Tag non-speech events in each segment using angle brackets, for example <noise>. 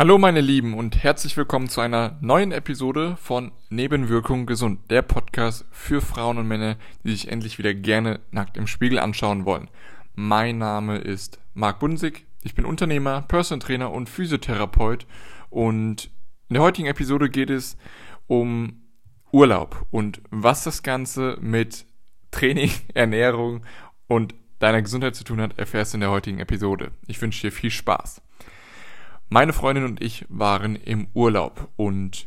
Hallo meine Lieben und herzlich willkommen zu einer neuen Episode von Nebenwirkung gesund, der Podcast für Frauen und Männer, die sich endlich wieder gerne nackt im Spiegel anschauen wollen. Mein Name ist Marc Bunsig, ich bin Unternehmer, Person Trainer und Physiotherapeut und in der heutigen Episode geht es um Urlaub und was das Ganze mit Training, <laughs> Ernährung und deiner Gesundheit zu tun hat, erfährst du in der heutigen Episode. Ich wünsche dir viel Spaß. Meine Freundin und ich waren im Urlaub und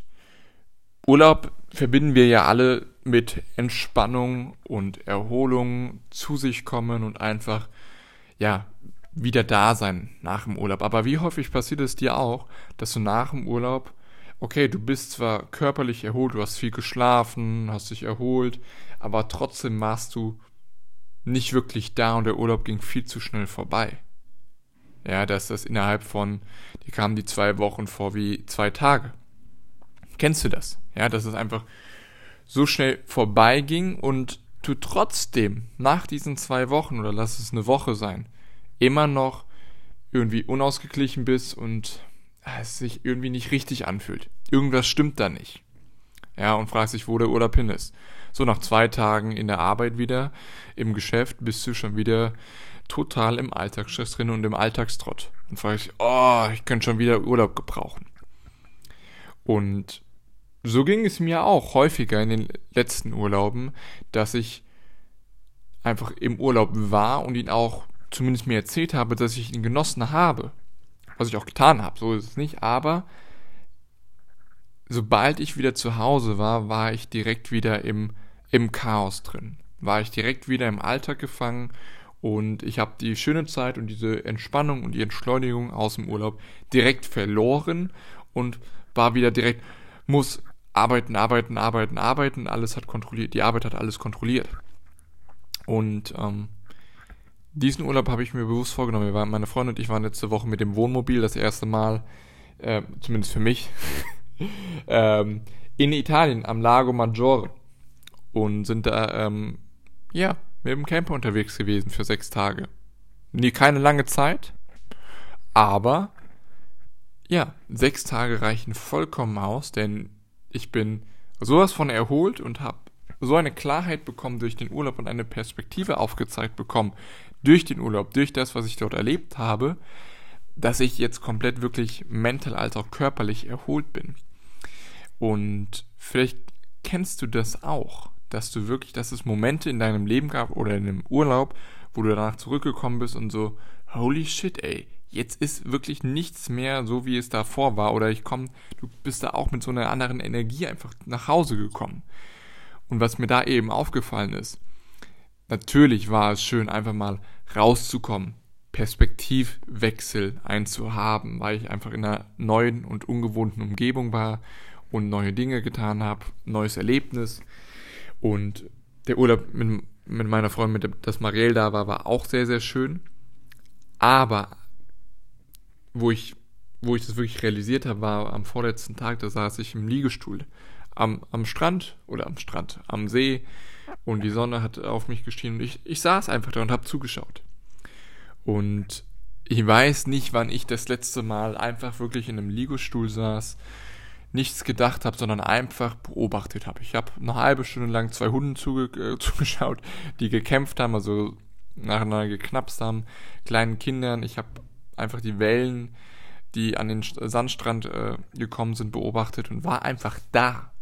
Urlaub verbinden wir ja alle mit Entspannung und Erholung, zu sich kommen und einfach, ja, wieder da sein nach dem Urlaub. Aber wie häufig passiert es dir auch, dass du nach dem Urlaub, okay, du bist zwar körperlich erholt, du hast viel geschlafen, hast dich erholt, aber trotzdem warst du nicht wirklich da und der Urlaub ging viel zu schnell vorbei. Ja, dass das innerhalb von, die kamen die zwei Wochen vor wie zwei Tage. Kennst du das? Ja, dass es einfach so schnell vorbeiging und du trotzdem nach diesen zwei Wochen oder lass es eine Woche sein, immer noch irgendwie unausgeglichen bist und es sich irgendwie nicht richtig anfühlt. Irgendwas stimmt da nicht. Ja, und fragst dich, wo der Urlaub hin ist. So nach zwei Tagen in der Arbeit wieder, im Geschäft, bist du schon wieder total im Alltagsstress drin und im Alltagstrott. Und frage ich, oh, ich könnte schon wieder Urlaub gebrauchen. Und so ging es mir auch häufiger in den letzten Urlauben, dass ich einfach im Urlaub war und ihn auch zumindest mir erzählt habe, dass ich ihn genossen habe. Was ich auch getan habe, so ist es nicht. Aber sobald ich wieder zu Hause war, war ich direkt wieder im, im Chaos drin. War ich direkt wieder im Alltag gefangen und ich habe die schöne Zeit und diese Entspannung und die Entschleunigung aus dem Urlaub direkt verloren und war wieder direkt, muss arbeiten, arbeiten, arbeiten, arbeiten, alles hat kontrolliert, die Arbeit hat alles kontrolliert. Und ähm, diesen Urlaub habe ich mir bewusst vorgenommen. Waren, meine Freundin und ich waren letzte Woche mit dem Wohnmobil das erste Mal, äh, zumindest für mich, <laughs> ähm, in Italien am Lago Maggiore und sind da, ähm, ja, mit dem Camper unterwegs gewesen für sechs Tage. Nie keine lange Zeit, aber ja, sechs Tage reichen vollkommen aus, denn ich bin sowas von erholt und habe so eine Klarheit bekommen durch den Urlaub und eine Perspektive aufgezeigt bekommen durch den Urlaub, durch das, was ich dort erlebt habe, dass ich jetzt komplett wirklich mental als auch körperlich erholt bin. Und vielleicht kennst du das auch dass du wirklich, dass es Momente in deinem Leben gab oder in einem Urlaub, wo du danach zurückgekommen bist und so, holy shit, ey, jetzt ist wirklich nichts mehr so, wie es davor war. Oder ich komme, du bist da auch mit so einer anderen Energie einfach nach Hause gekommen. Und was mir da eben aufgefallen ist, natürlich war es schön, einfach mal rauszukommen, Perspektivwechsel einzuhaben, weil ich einfach in einer neuen und ungewohnten Umgebung war und neue Dinge getan habe, neues Erlebnis. Und der Urlaub mit, mit meiner Freundin, mit das Marielle da war, war auch sehr, sehr schön. Aber wo ich, wo ich das wirklich realisiert habe, war am vorletzten Tag, da saß ich im Liegestuhl am, am Strand oder am Strand, am See und die Sonne hat auf mich geschienen und ich, ich saß einfach da und habe zugeschaut. Und ich weiß nicht, wann ich das letzte Mal einfach wirklich in einem Liegestuhl saß nichts gedacht habe, sondern einfach beobachtet habe. Ich habe eine halbe Stunde lang zwei Hunden zuge äh, <laughs> zugeschaut, die gekämpft haben, also nacheinander geknapst haben, kleinen Kindern. Ich habe einfach die Wellen, die an den Sandstrand äh, gekommen sind, beobachtet und war einfach da.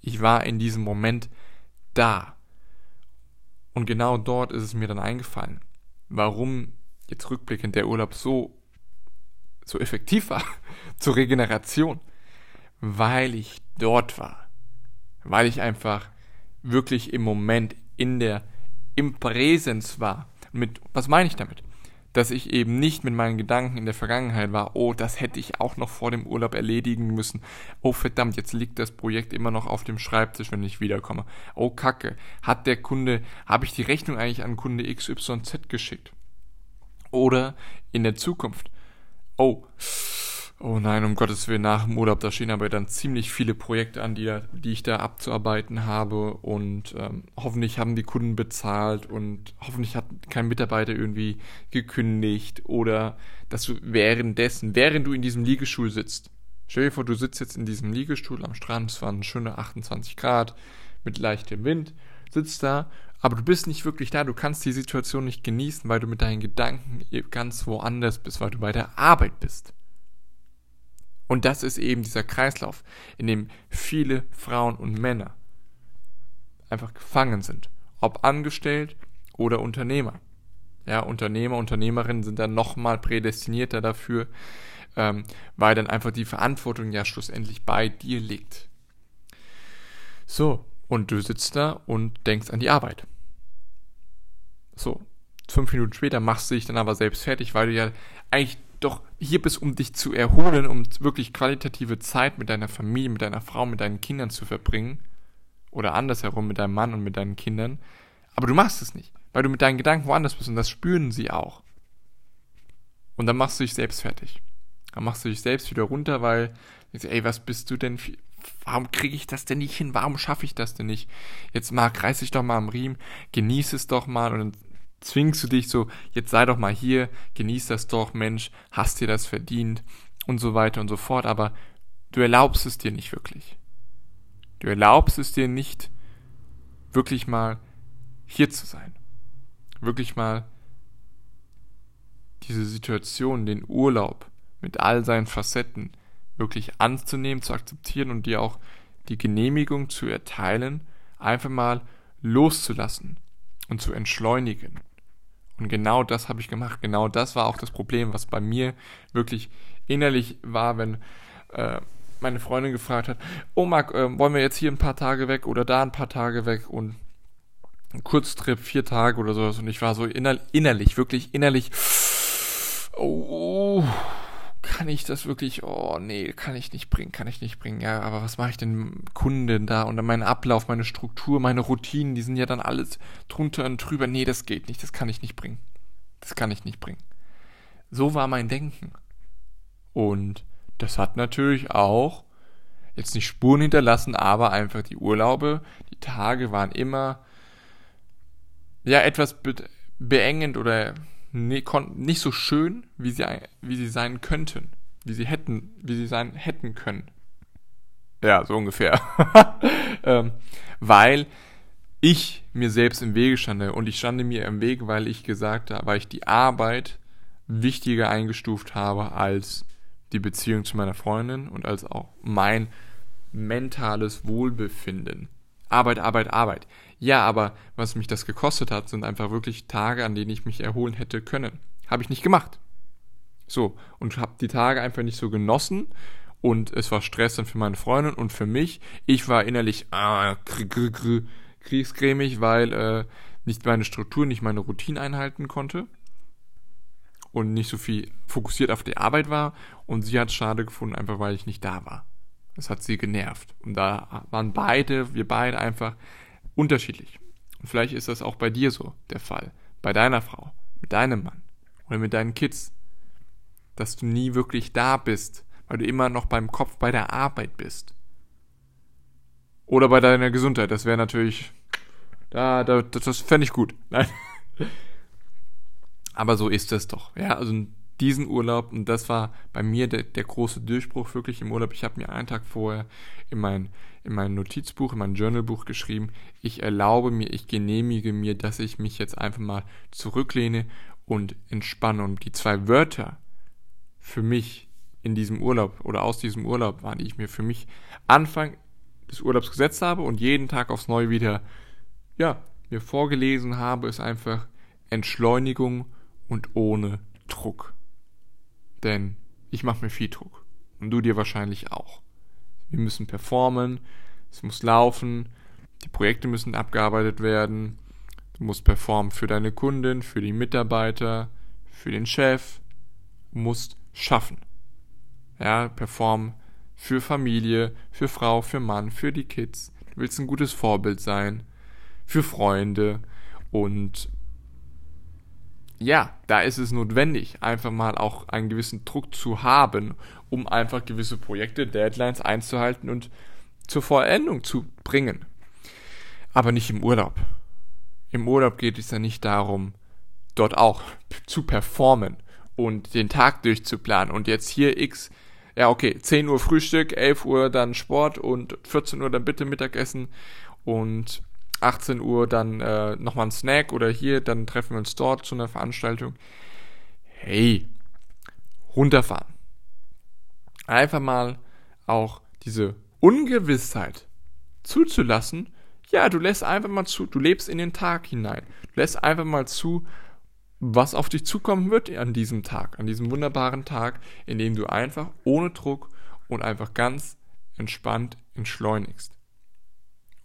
Ich war in diesem Moment da. Und genau dort ist es mir dann eingefallen, warum jetzt rückblickend der Urlaub so, so effektiv war <laughs> zur Regeneration weil ich dort war. Weil ich einfach wirklich im Moment in der, im Präsens war. Mit, was meine ich damit? Dass ich eben nicht mit meinen Gedanken in der Vergangenheit war, oh, das hätte ich auch noch vor dem Urlaub erledigen müssen. Oh verdammt, jetzt liegt das Projekt immer noch auf dem Schreibtisch, wenn ich wiederkomme. Oh Kacke, hat der Kunde, habe ich die Rechnung eigentlich an Kunde XYZ geschickt? Oder in der Zukunft, oh, Oh nein, um Gottes Willen, nach dem Urlaub, da stehen aber dann ziemlich viele Projekte an, die, die ich da abzuarbeiten habe und ähm, hoffentlich haben die Kunden bezahlt und hoffentlich hat kein Mitarbeiter irgendwie gekündigt oder dass du währenddessen, während du in diesem Liegestuhl sitzt, stell dir vor, du sitzt jetzt in diesem Liegestuhl am Strand, es waren schöne 28 Grad mit leichtem Wind, sitzt da, aber du bist nicht wirklich da, du kannst die Situation nicht genießen, weil du mit deinen Gedanken ganz woanders bist, weil du bei der Arbeit bist. Und das ist eben dieser Kreislauf, in dem viele Frauen und Männer einfach gefangen sind. Ob angestellt oder Unternehmer. Ja, Unternehmer, Unternehmerinnen sind dann nochmal prädestinierter dafür, ähm, weil dann einfach die Verantwortung ja schlussendlich bei dir liegt. So, und du sitzt da und denkst an die Arbeit. So, fünf Minuten später machst du dich dann aber selbst fertig, weil du ja eigentlich doch hier bist, um dich zu erholen, um wirklich qualitative Zeit mit deiner Familie, mit deiner Frau, mit deinen Kindern zu verbringen. Oder andersherum mit deinem Mann und mit deinen Kindern. Aber du machst es nicht, weil du mit deinen Gedanken woanders bist und das spüren sie auch. Und dann machst du dich selbst fertig. Dann machst du dich selbst wieder runter, weil, ey, was bist du denn? Warum kriege ich das denn nicht hin? Warum schaffe ich das denn nicht? Jetzt mal, reiß dich doch mal am Riemen, genieß es doch mal und dann zwingst du dich so, jetzt sei doch mal hier, genieß das doch, Mensch, hast dir das verdient und so weiter und so fort, aber du erlaubst es dir nicht wirklich. Du erlaubst es dir nicht, wirklich mal hier zu sein. Wirklich mal diese Situation, den Urlaub mit all seinen Facetten wirklich anzunehmen, zu akzeptieren und dir auch die Genehmigung zu erteilen, einfach mal loszulassen und zu entschleunigen. Und genau das habe ich gemacht. Genau das war auch das Problem, was bei mir wirklich innerlich war, wenn äh, meine Freundin gefragt hat, oh Marc, äh, wollen wir jetzt hier ein paar Tage weg oder da ein paar Tage weg und ein Kurztrip, vier Tage oder sowas. Und ich war so inner innerlich, wirklich innerlich, oh, kann ich das wirklich, oh nee, kann ich nicht bringen, kann ich nicht bringen. Ja, aber was mache ich denn Kunden da und dann mein Ablauf, meine Struktur, meine Routinen, die sind ja dann alles drunter und drüber. Nee, das geht nicht, das kann ich nicht bringen. Das kann ich nicht bringen. So war mein Denken. Und das hat natürlich auch jetzt nicht Spuren hinterlassen, aber einfach die Urlaube, die Tage waren immer ja etwas beengend oder nicht so schön, wie sie, wie sie sein könnten. Wie sie hätten, wie sie sein hätten können. Ja, so ungefähr. <laughs> ähm, weil ich mir selbst im Wege stande und ich stande mir im Weg, weil ich gesagt habe, weil ich die Arbeit wichtiger eingestuft habe als die Beziehung zu meiner Freundin und als auch mein mentales Wohlbefinden. Arbeit, Arbeit, Arbeit. Ja, aber was mich das gekostet hat, sind einfach wirklich Tage, an denen ich mich erholen hätte können. Habe ich nicht gemacht. So, und habe die Tage einfach nicht so genossen und es war Stress dann für meine Freundin und für mich. Ich war innerlich ah, kriegscremig, weil äh, nicht meine Struktur, nicht meine Routine einhalten konnte und nicht so viel fokussiert auf die Arbeit war und sie hat es schade gefunden, einfach weil ich nicht da war. Das hat sie genervt. Und da waren beide, wir beide einfach unterschiedlich. Und vielleicht ist das auch bei dir so der Fall. Bei deiner Frau, mit deinem Mann oder mit deinen Kids. Dass du nie wirklich da bist, weil du immer noch beim Kopf bei der Arbeit bist. Oder bei deiner Gesundheit. Das wäre natürlich. Da, da, das, fände ich gut. Nein. <laughs> Aber so ist es doch. Ja, also diesen Urlaub, und das war bei mir der, der große Durchbruch wirklich im Urlaub. Ich habe mir einen Tag vorher in mein, in mein Notizbuch, in mein Journalbuch geschrieben, ich erlaube mir, ich genehmige mir, dass ich mich jetzt einfach mal zurücklehne und entspanne. Und die zwei Wörter für mich in diesem Urlaub oder aus diesem Urlaub waren, die ich mir für mich Anfang des Urlaubs gesetzt habe und jeden Tag aufs Neue wieder, ja, mir vorgelesen habe, ist einfach Entschleunigung und ohne Druck. Denn ich mache mir viel Druck. Und du dir wahrscheinlich auch. Wir müssen performen, es muss laufen, die Projekte müssen abgearbeitet werden, du musst performen für deine Kunden, für die Mitarbeiter, für den Chef, du musst schaffen. Ja, performen für Familie, für Frau, für Mann, für die Kids. Du willst ein gutes Vorbild sein, für Freunde und ja, da ist es notwendig, einfach mal auch einen gewissen Druck zu haben, um einfach gewisse Projekte, Deadlines einzuhalten und zur Vollendung zu bringen. Aber nicht im Urlaub. Im Urlaub geht es ja nicht darum, dort auch zu performen und den Tag durchzuplanen und jetzt hier x, ja okay, 10 Uhr Frühstück, 11 Uhr dann Sport und 14 Uhr dann bitte Mittagessen und 18 Uhr dann äh, nochmal ein Snack oder hier, dann treffen wir uns dort zu einer Veranstaltung. Hey, runterfahren. Einfach mal auch diese Ungewissheit zuzulassen. Ja, du lässt einfach mal zu, du lebst in den Tag hinein. Du lässt einfach mal zu, was auf dich zukommen wird an diesem Tag, an diesem wunderbaren Tag, in dem du einfach ohne Druck und einfach ganz entspannt entschleunigst.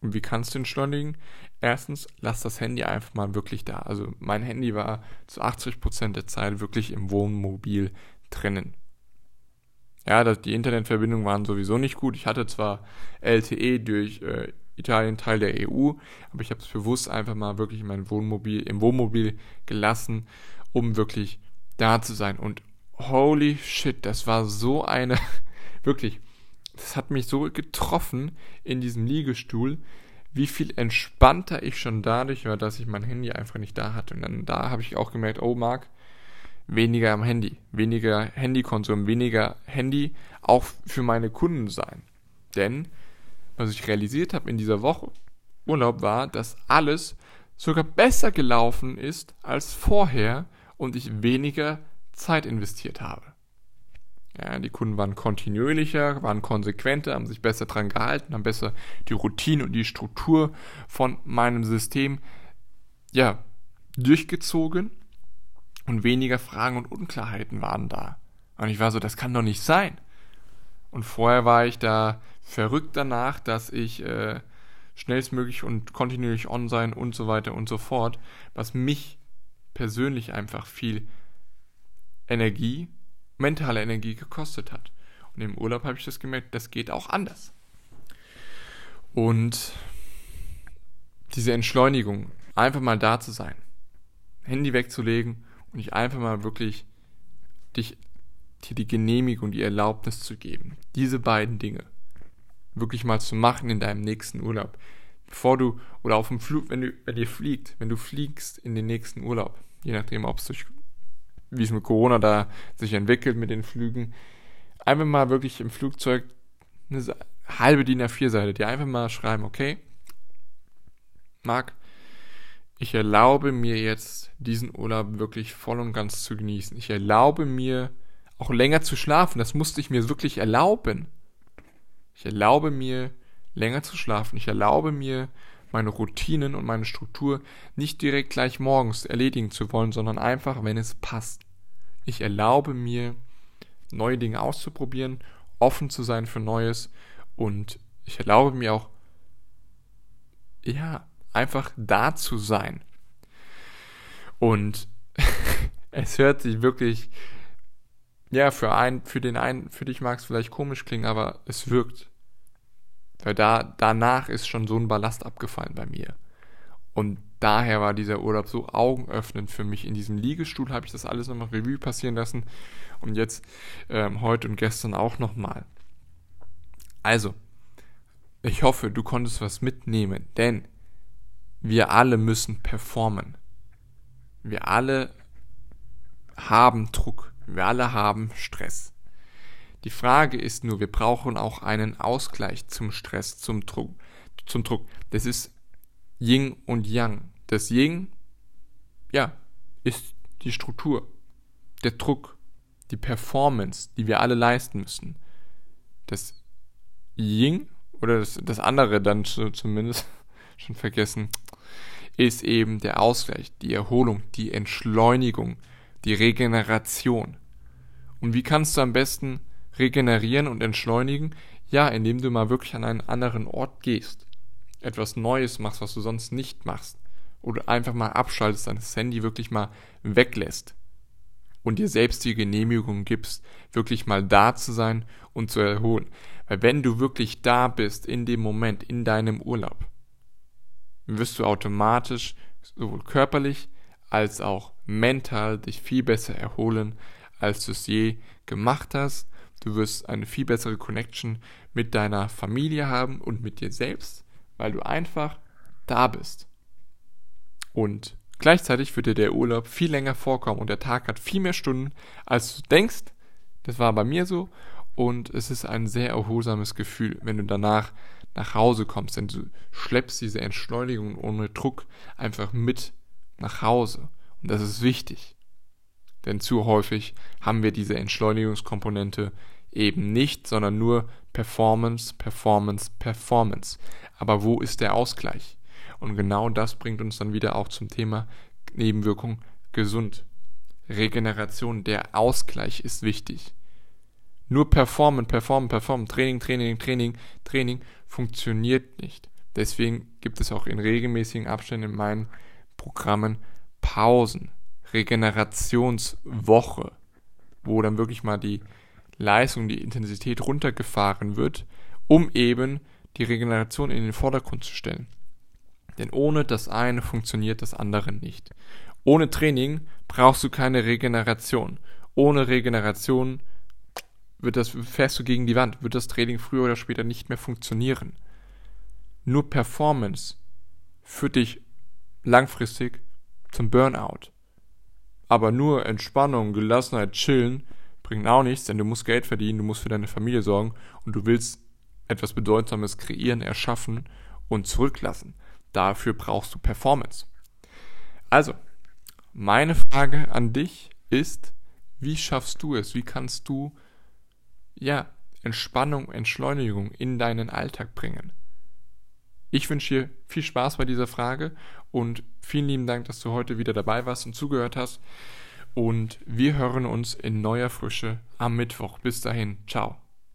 Und wie kannst du entschleunigen? Erstens, lass das Handy einfach mal wirklich da. Also mein Handy war zu 80% der Zeit wirklich im Wohnmobil drinnen. Ja, die Internetverbindungen waren sowieso nicht gut. Ich hatte zwar LTE durch äh, Italien Teil der EU, aber ich habe es bewusst einfach mal wirklich in mein Wohnmobil, im Wohnmobil gelassen, um wirklich da zu sein. Und holy shit, das war so eine, <laughs> wirklich, das hat mich so getroffen in diesem Liegestuhl, wie viel entspannter ich schon dadurch war, dass ich mein Handy einfach nicht da hatte. Und dann da habe ich auch gemerkt, oh Marc, weniger am Handy, weniger Handykonsum, weniger Handy auch für meine Kunden sein. Denn was ich realisiert habe in dieser Woche Urlaub war, dass alles sogar besser gelaufen ist als vorher und ich weniger Zeit investiert habe. Ja, die Kunden waren kontinuierlicher, waren konsequenter, haben sich besser dran gehalten, haben besser die Routine und die Struktur von meinem System ja, durchgezogen und weniger Fragen und Unklarheiten waren da. Und ich war so, das kann doch nicht sein. Und vorher war ich da verrückt danach, dass ich äh, schnellstmöglich und kontinuierlich on sein und so weiter und so fort, was mich persönlich einfach viel Energie mentale Energie gekostet hat. Und im Urlaub habe ich das gemerkt, das geht auch anders. Und diese Entschleunigung, einfach mal da zu sein, Handy wegzulegen und dich einfach mal wirklich dich dir die Genehmigung, die Erlaubnis zu geben, diese beiden Dinge wirklich mal zu machen in deinem nächsten Urlaub. Bevor du, oder auf dem Flug, wenn du, wenn ihr fliegt, wenn du fliegst in den nächsten Urlaub, je nachdem, ob es durch wie es mit Corona da sich entwickelt mit den Flügen, einfach mal wirklich im Flugzeug eine halbe DIN A4-Seite, die einfach mal schreiben, okay, Marc, ich erlaube mir jetzt diesen Urlaub wirklich voll und ganz zu genießen. Ich erlaube mir auch länger zu schlafen. Das musste ich mir wirklich erlauben. Ich erlaube mir länger zu schlafen. Ich erlaube mir meine Routinen und meine Struktur nicht direkt gleich morgens erledigen zu wollen, sondern einfach, wenn es passt. Ich erlaube mir, neue Dinge auszuprobieren, offen zu sein für Neues und ich erlaube mir auch, ja, einfach da zu sein. Und <laughs> es hört sich wirklich, ja, für einen, für den einen, für dich mag es vielleicht komisch klingen, aber es wirkt. Weil da, danach ist schon so ein Ballast abgefallen bei mir. Und daher war dieser Urlaub so augenöffnend für mich. In diesem Liegestuhl habe ich das alles nochmal Revue passieren lassen. Und jetzt ähm, heute und gestern auch nochmal. Also, ich hoffe, du konntest was mitnehmen, denn wir alle müssen performen. Wir alle haben Druck. Wir alle haben Stress. Die Frage ist nur, wir brauchen auch einen Ausgleich zum Stress, zum Druck. Zum Druck. Das ist Yin und Yang. Das Yin, ja, ist die Struktur, der Druck, die Performance, die wir alle leisten müssen. Das Yin, oder das, das andere dann zumindest, <laughs> schon vergessen, ist eben der Ausgleich, die Erholung, die Entschleunigung, die Regeneration. Und wie kannst du am besten regenerieren und entschleunigen? Ja, indem du mal wirklich an einen anderen Ort gehst. Etwas Neues machst, was du sonst nicht machst. Oder einfach mal abschaltest, dein Handy wirklich mal weglässt. Und dir selbst die Genehmigung gibst, wirklich mal da zu sein und zu erholen. Weil wenn du wirklich da bist, in dem Moment, in deinem Urlaub, wirst du automatisch sowohl körperlich als auch mental dich viel besser erholen, als du es je gemacht hast. Du wirst eine viel bessere Connection mit deiner Familie haben und mit dir selbst, weil du einfach da bist. Und Gleichzeitig wird dir der Urlaub viel länger vorkommen und der Tag hat viel mehr Stunden, als du denkst. Das war bei mir so. Und es ist ein sehr erholsames Gefühl, wenn du danach nach Hause kommst, denn du schleppst diese Entschleunigung ohne Druck einfach mit nach Hause. Und das ist wichtig. Denn zu häufig haben wir diese Entschleunigungskomponente eben nicht, sondern nur Performance, Performance, Performance. Aber wo ist der Ausgleich? Und genau das bringt uns dann wieder auch zum Thema Nebenwirkung gesund. Regeneration, der Ausgleich ist wichtig. Nur performen, performen, performen, Training, Training, Training, Training funktioniert nicht. Deswegen gibt es auch in regelmäßigen Abständen in meinen Programmen Pausen, Regenerationswoche, wo dann wirklich mal die Leistung, die Intensität runtergefahren wird, um eben die Regeneration in den Vordergrund zu stellen. Denn ohne das eine funktioniert das andere nicht. Ohne Training brauchst du keine Regeneration. Ohne Regeneration wird das, fährst du gegen die Wand, wird das Training früher oder später nicht mehr funktionieren. Nur Performance führt dich langfristig zum Burnout. Aber nur Entspannung, Gelassenheit, Chillen bringt auch nichts, denn du musst Geld verdienen, du musst für deine Familie sorgen und du willst etwas Bedeutsames kreieren, erschaffen und zurücklassen. Dafür brauchst du Performance. Also, meine Frage an dich ist, wie schaffst du es? Wie kannst du ja, Entspannung, Entschleunigung in deinen Alltag bringen? Ich wünsche dir viel Spaß bei dieser Frage und vielen lieben Dank, dass du heute wieder dabei warst und zugehört hast. Und wir hören uns in neuer Frische am Mittwoch. Bis dahin, ciao.